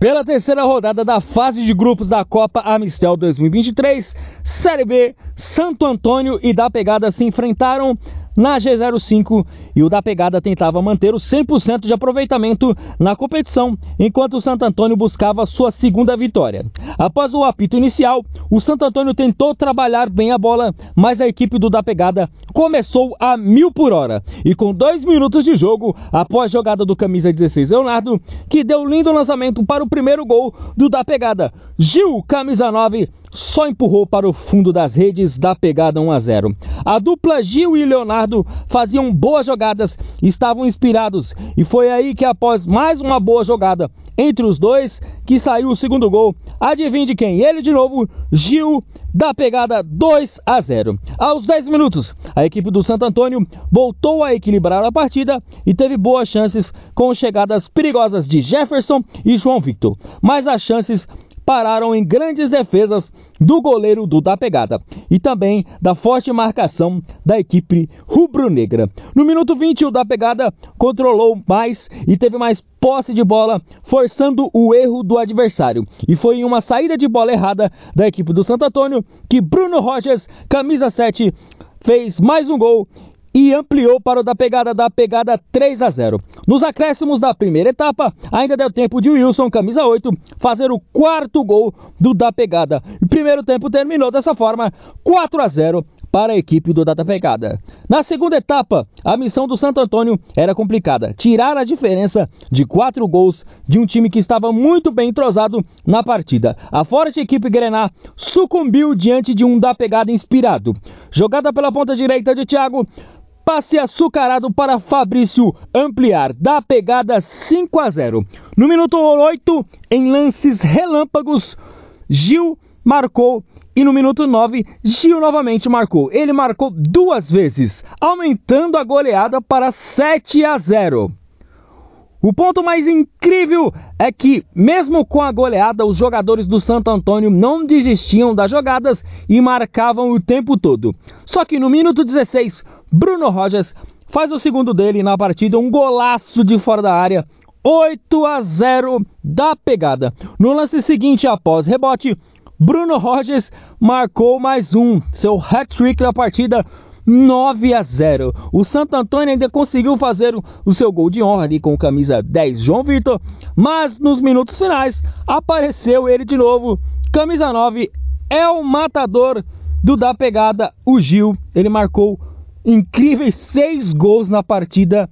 Pela terceira rodada da fase de grupos da Copa Amistel 2023, Série B, Santo Antônio e da Pegada se enfrentaram na G05 e o da pegada tentava manter o 100% de aproveitamento na competição, enquanto o Santo Antônio buscava sua segunda vitória. Após o apito inicial, o Santo Antônio tentou trabalhar bem a bola, mas a equipe do da pegada começou a mil por hora e com dois minutos de jogo, após a jogada do camisa 16 Leonardo, que deu lindo lançamento para o primeiro gol do da pegada, Gil, camisa 9, só empurrou para o fundo das redes da pegada 1 a 0. A dupla Gil e Leonardo faziam boas jogadas, estavam inspirados e foi aí que após mais uma boa jogada entre os dois que saiu o segundo gol. Adivinhe de quem? Ele de novo, Gil da pegada 2 a 0. Aos 10 minutos, a equipe do Santo Antônio voltou a equilibrar a partida e teve boas chances com chegadas perigosas de Jefferson e João Victor. Mas as chances pararam em grandes defesas do goleiro do da pegada e também da forte marcação da equipe rubro-negra. No minuto 20, o da pegada controlou mais e teve mais posse de bola, forçando o erro do adversário. E foi em uma saída de bola errada da equipe do Santo Antônio que Bruno Rogers, camisa 7, fez mais um gol e ampliou para o da pegada da pegada 3 a 0. Nos acréscimos da primeira etapa, ainda deu tempo de Wilson, camisa 8, fazer o quarto gol do da pegada. O primeiro tempo terminou dessa forma, 4 a 0 para a equipe do Data Pegada. Na segunda etapa, a missão do Santo Antônio era complicada: tirar a diferença de quatro gols de um time que estava muito bem entrosado na partida. A forte equipe Grená sucumbiu diante de um da pegada inspirado. Jogada pela ponta direita de Thiago, passe açucarado para Fabrício ampliar da pegada 5 a 0. No minuto 8, em lances relâmpagos, Gil marcou e no minuto 9, Gil novamente marcou. Ele marcou duas vezes, aumentando a goleada para 7 a 0. O ponto mais incrível é que, mesmo com a goleada, os jogadores do Santo Antônio não desistiam das jogadas e marcavam o tempo todo. Só que no minuto 16, Bruno Rogers faz o segundo dele na partida, um golaço de fora da área, 8 a 0 da pegada. No lance seguinte, após rebote, Bruno Rogers marcou mais um, seu hat-trick na partida, 9 a 0. O Santo Antônio ainda conseguiu fazer o seu gol de honra ali com camisa 10 João Vitor, mas nos minutos finais apareceu ele de novo, camisa 9 é o matador do da pegada, o Gil. Ele marcou incríveis seis gols na partida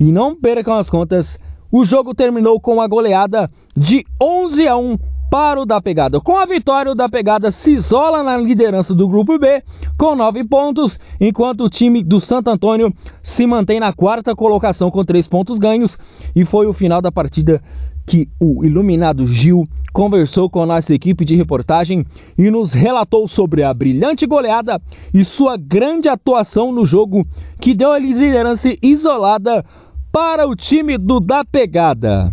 e não percam as contas. O jogo terminou com a goleada de 11 a 1 para o da pegada. Com a vitória, o da pegada se isola na liderança do grupo B com 9 pontos, enquanto o time do Santo Antônio se mantém na quarta colocação com 3 pontos ganhos. E foi o final da partida que o iluminado Gil conversou com a nossa equipe de reportagem e nos relatou sobre a brilhante goleada e sua grande atuação no jogo que deu a liderança isolada para o time do da pegada.